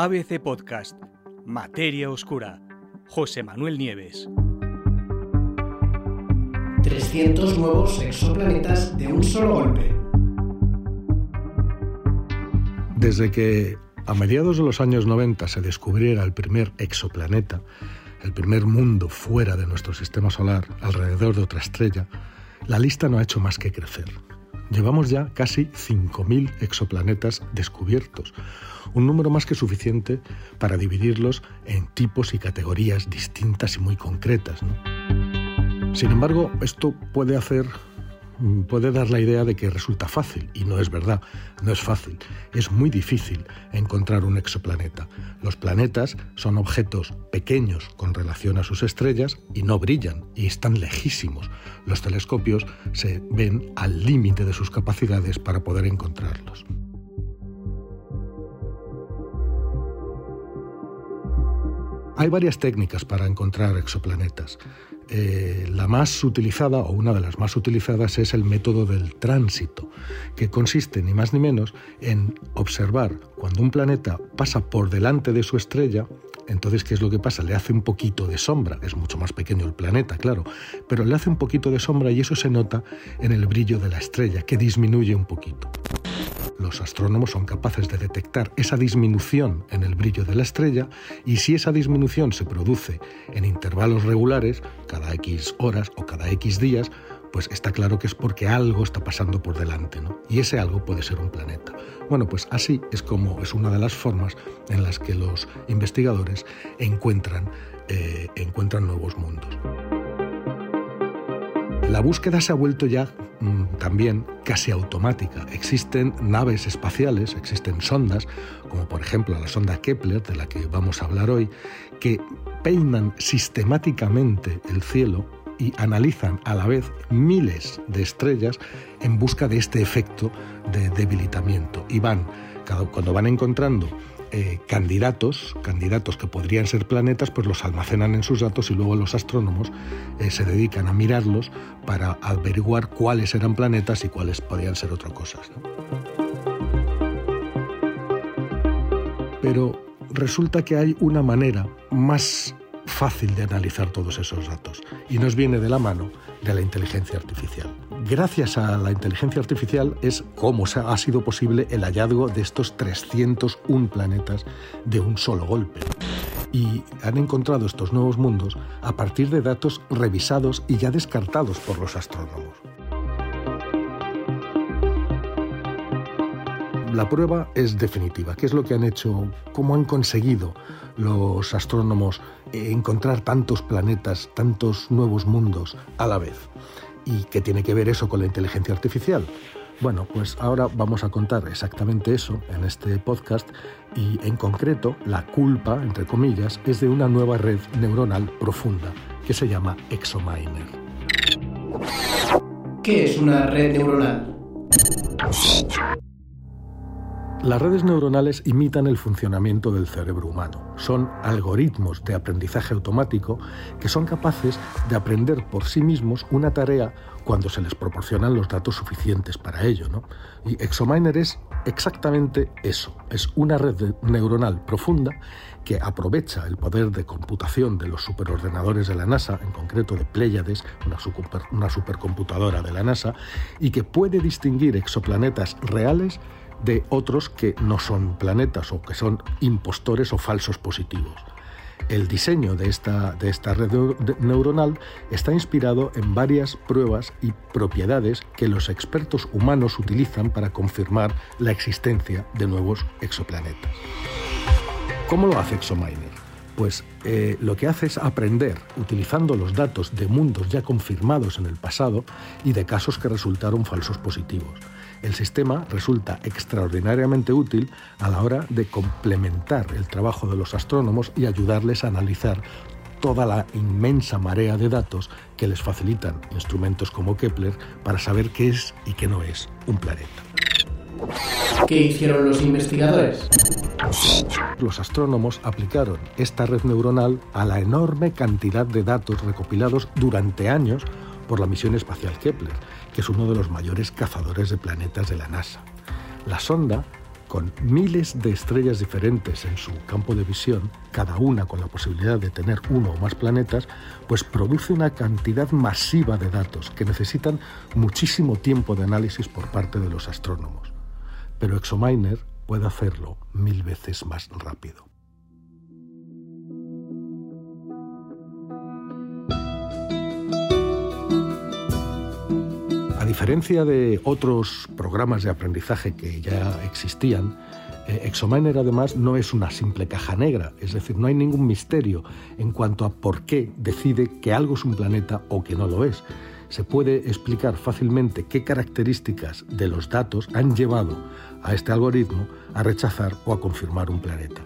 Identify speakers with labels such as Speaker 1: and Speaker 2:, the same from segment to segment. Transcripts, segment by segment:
Speaker 1: ABC Podcast, Materia Oscura, José Manuel Nieves.
Speaker 2: 300 nuevos exoplanetas de un solo golpe.
Speaker 3: Desde que a mediados de los años 90 se descubriera el primer exoplaneta, el primer mundo fuera de nuestro sistema solar, alrededor de otra estrella, la lista no ha hecho más que crecer. Llevamos ya casi 5.000 exoplanetas descubiertos, un número más que suficiente para dividirlos en tipos y categorías distintas y muy concretas. Sin embargo, esto puede hacer puede dar la idea de que resulta fácil, y no es verdad, no es fácil. Es muy difícil encontrar un exoplaneta. Los planetas son objetos pequeños con relación a sus estrellas y no brillan, y están lejísimos. Los telescopios se ven al límite de sus capacidades para poder encontrarlos. Hay varias técnicas para encontrar exoplanetas. Eh, la más utilizada o una de las más utilizadas es el método del tránsito, que consiste ni más ni menos en observar cuando un planeta pasa por delante de su estrella, entonces ¿qué es lo que pasa? Le hace un poquito de sombra, es mucho más pequeño el planeta, claro, pero le hace un poquito de sombra y eso se nota en el brillo de la estrella, que disminuye un poquito los astrónomos son capaces de detectar esa disminución en el brillo de la estrella y si esa disminución se produce en intervalos regulares, cada X horas o cada X días, pues está claro que es porque algo está pasando por delante, ¿no? Y ese algo puede ser un planeta. Bueno, pues así es como es una de las formas en las que los investigadores encuentran, eh, encuentran nuevos mundos. La búsqueda se ha vuelto ya mm, también casi automática. Existen naves espaciales, existen sondas, como por ejemplo la sonda Kepler, de la que vamos a hablar hoy, que peinan sistemáticamente el cielo y analizan a la vez miles de estrellas en busca de este efecto de debilitamiento. Y van, cuando van encontrando eh, candidatos, candidatos que podrían ser planetas, pues los almacenan en sus datos y luego los astrónomos eh, se dedican a mirarlos para averiguar cuáles eran planetas y cuáles podían ser otra cosa. Pero resulta que hay una manera más fácil de analizar todos esos datos y nos viene de la mano de la inteligencia artificial. Gracias a la inteligencia artificial es cómo ha sido posible el hallazgo de estos 301 planetas de un solo golpe. Y han encontrado estos nuevos mundos a partir de datos revisados y ya descartados por los astrónomos. La prueba es definitiva. ¿Qué es lo que han hecho? ¿Cómo han conseguido los astrónomos encontrar tantos planetas, tantos nuevos mundos a la vez? ¿Y qué tiene que ver eso con la inteligencia artificial? Bueno, pues ahora vamos a contar exactamente eso en este podcast y en concreto la culpa, entre comillas, es de una nueva red neuronal profunda que se llama ExoMiner.
Speaker 2: ¿Qué es una red neuronal?
Speaker 3: Las redes neuronales imitan el funcionamiento del cerebro humano. Son algoritmos de aprendizaje automático que son capaces de aprender por sí mismos una tarea cuando se les proporcionan los datos suficientes para ello. Y ExoMiner es exactamente eso. Es una red neuronal profunda que aprovecha el poder de computación de los superordenadores de la NASA, en concreto de Pleiades, una supercomputadora de la NASA, y que puede distinguir exoplanetas reales de otros que no son planetas o que son impostores o falsos positivos. El diseño de esta, de esta red neuronal está inspirado en varias pruebas y propiedades que los expertos humanos utilizan para confirmar la existencia de nuevos exoplanetas. ¿Cómo lo hace ExoMiner? Pues eh, lo que hace es aprender utilizando los datos de mundos ya confirmados en el pasado y de casos que resultaron falsos positivos el sistema resulta extraordinariamente útil a la hora de complementar el trabajo de los astrónomos y ayudarles a analizar toda la inmensa marea de datos que les facilitan instrumentos como Kepler para saber qué es y qué no es un planeta.
Speaker 2: ¿Qué hicieron los investigadores?
Speaker 3: Los astrónomos aplicaron esta red neuronal a la enorme cantidad de datos recopilados durante años por la misión espacial Kepler, que es uno de los mayores cazadores de planetas de la NASA. La sonda con miles de estrellas diferentes en su campo de visión, cada una con la posibilidad de tener uno o más planetas, pues produce una cantidad masiva de datos que necesitan muchísimo tiempo de análisis por parte de los astrónomos. Pero ExoMiner puede hacerlo mil veces más rápido. Diferencia de otros programas de aprendizaje que ya existían, eh, ExoMiner además no es una simple caja negra, es decir, no hay ningún misterio en cuanto a por qué decide que algo es un planeta o que no lo es. Se puede explicar fácilmente qué características de los datos han llevado a este algoritmo a rechazar o a confirmar un planeta.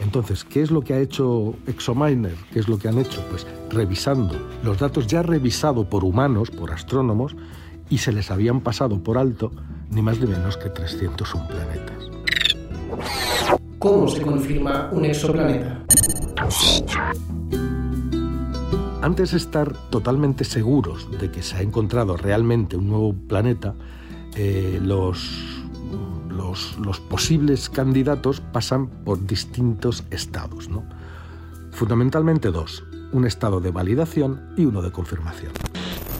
Speaker 3: Entonces, ¿qué es lo que ha hecho ExoMiner? ¿Qué es lo que han hecho? Pues revisando los datos ya revisados por humanos, por astrónomos, y se les habían pasado por alto ni más ni menos que 301 planetas.
Speaker 2: ¿Cómo se confirma un exoplaneta?
Speaker 3: Antes de estar totalmente seguros de que se ha encontrado realmente un nuevo planeta, eh, los, los, los, posibles candidatos pasan por distintos estados. ¿no? Fundamentalmente dos, un estado de validación y uno de confirmación.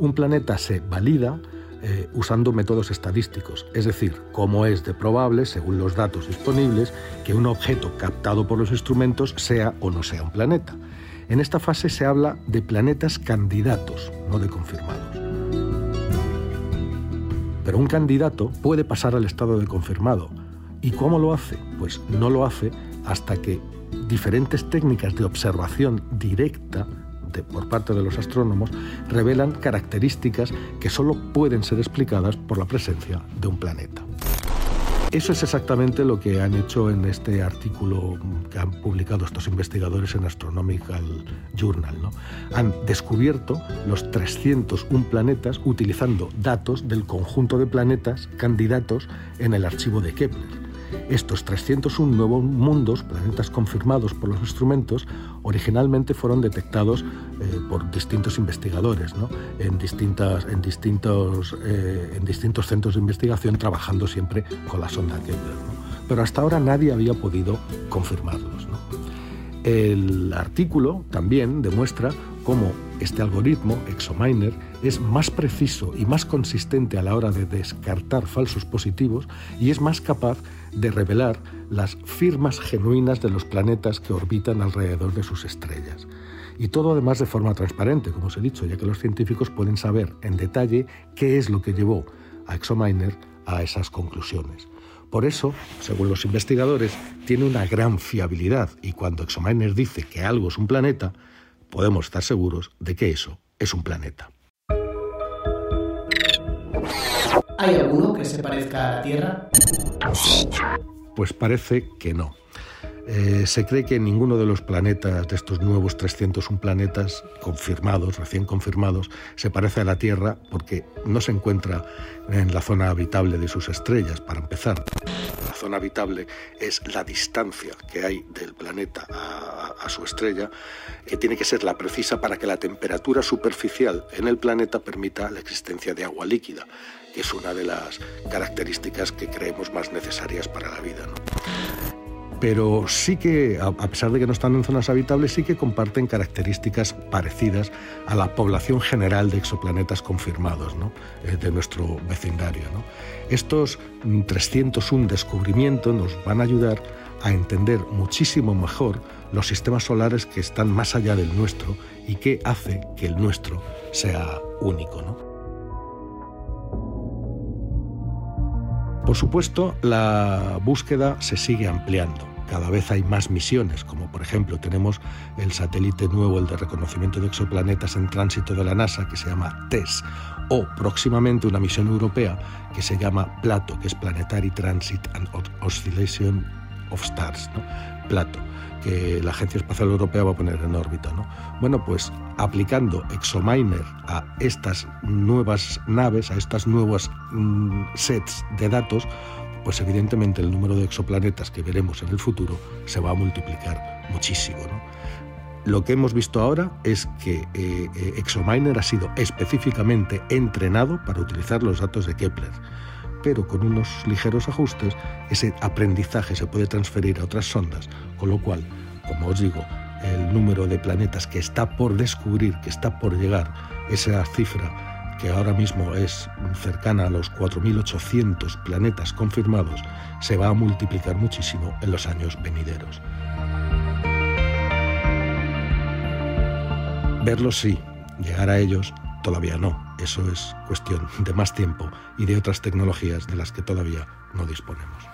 Speaker 3: Un planeta se valida eh, usando métodos estadísticos, es decir, cómo es de probable, según los datos disponibles, que un objeto captado por los instrumentos sea o no sea un planeta. En esta fase se habla de planetas candidatos, no de confirmados. Pero un candidato puede pasar al estado de confirmado. ¿Y cómo lo hace? Pues no lo hace hasta que diferentes técnicas de observación directa por parte de los astrónomos revelan características que solo pueden ser explicadas por la presencia de un planeta. Eso es exactamente lo que han hecho en este artículo que han publicado estos investigadores en Astronomical Journal. Han descubierto los 301 planetas utilizando datos del conjunto de planetas candidatos en el archivo de Kepler. Estos 301 nuevos mundos, planetas confirmados por los instrumentos, originalmente fueron detectados eh, por distintos investigadores en, distintas, en, distintos, eh, en distintos centros de investigación, trabajando siempre con la sonda Kepler. Pero hasta ahora nadie había podido confirmarlos. El artículo también demuestra cómo este algoritmo, ExoMiner, es más preciso y más consistente a la hora de descartar falsos positivos y es más capaz de revelar las firmas genuinas de los planetas que orbitan alrededor de sus estrellas. Y todo además de forma transparente, como os he dicho, ya que los científicos pueden saber en detalle qué es lo que llevó a ExoMiner a esas conclusiones. Por eso, según los investigadores, tiene una gran fiabilidad y cuando ExoMiner dice que algo es un planeta, podemos estar seguros de que eso es un planeta.
Speaker 2: ¿Hay alguno que se parezca a la Tierra?
Speaker 3: Pues parece que no. Eh, se cree que ninguno de los planetas, de estos nuevos 301 planetas confirmados, recién confirmados, se parece a la Tierra porque no se encuentra en la zona habitable de sus estrellas, para empezar. Zona habitable es la distancia que hay del planeta a, su estrella, que tiene que ser la precisa para que la temperatura superficial en el planeta permita la existencia de agua líquida, que es una de las características que creemos más necesarias para la vida. Pero sí que, a pesar de que no están en zonas habitables, sí que comparten características parecidas a la población general de exoplanetas confirmados eh, de nuestro vecindario. Estos 301 descubrimientos nos van a ayudar a entender muchísimo mejor los sistemas solares que están más allá del nuestro y qué hace que el nuestro sea único. Por supuesto, la búsqueda se sigue ampliando cada vez hay más misiones, como por ejemplo tenemos el satélite nuevo, el de reconocimiento de exoplanetas en tránsito de la NASA, que se llama TESS, o próximamente una misión europea que se llama PLATO, que es Planetary Transit and Oscillation of Stars. PLATO que la Agencia Espacial Europea va a poner en órbita. ¿no? Bueno, pues aplicando ExoMiner a estas nuevas naves, a estas nuevas mm, sets de datos, pues evidentemente el número de exoplanetas que veremos en el futuro se va a multiplicar muchísimo. Lo que hemos visto ahora es que eh, eh, ExoMiner ha sido específicamente entrenado para utilizar los datos de Kepler. Pero con unos ligeros ajustes ese aprendizaje se puede transferir a otras sondas, con lo cual, como os digo, el número de planetas que está por descubrir, que está por llegar, esa cifra que ahora mismo es cercana a los 4.800 planetas confirmados, se va a multiplicar muchísimo en los años venideros. Verlos sí, llegar a ellos todavía no eso es cuestión de más tiempo y de otras tecnologías de las que todavía no disponemos.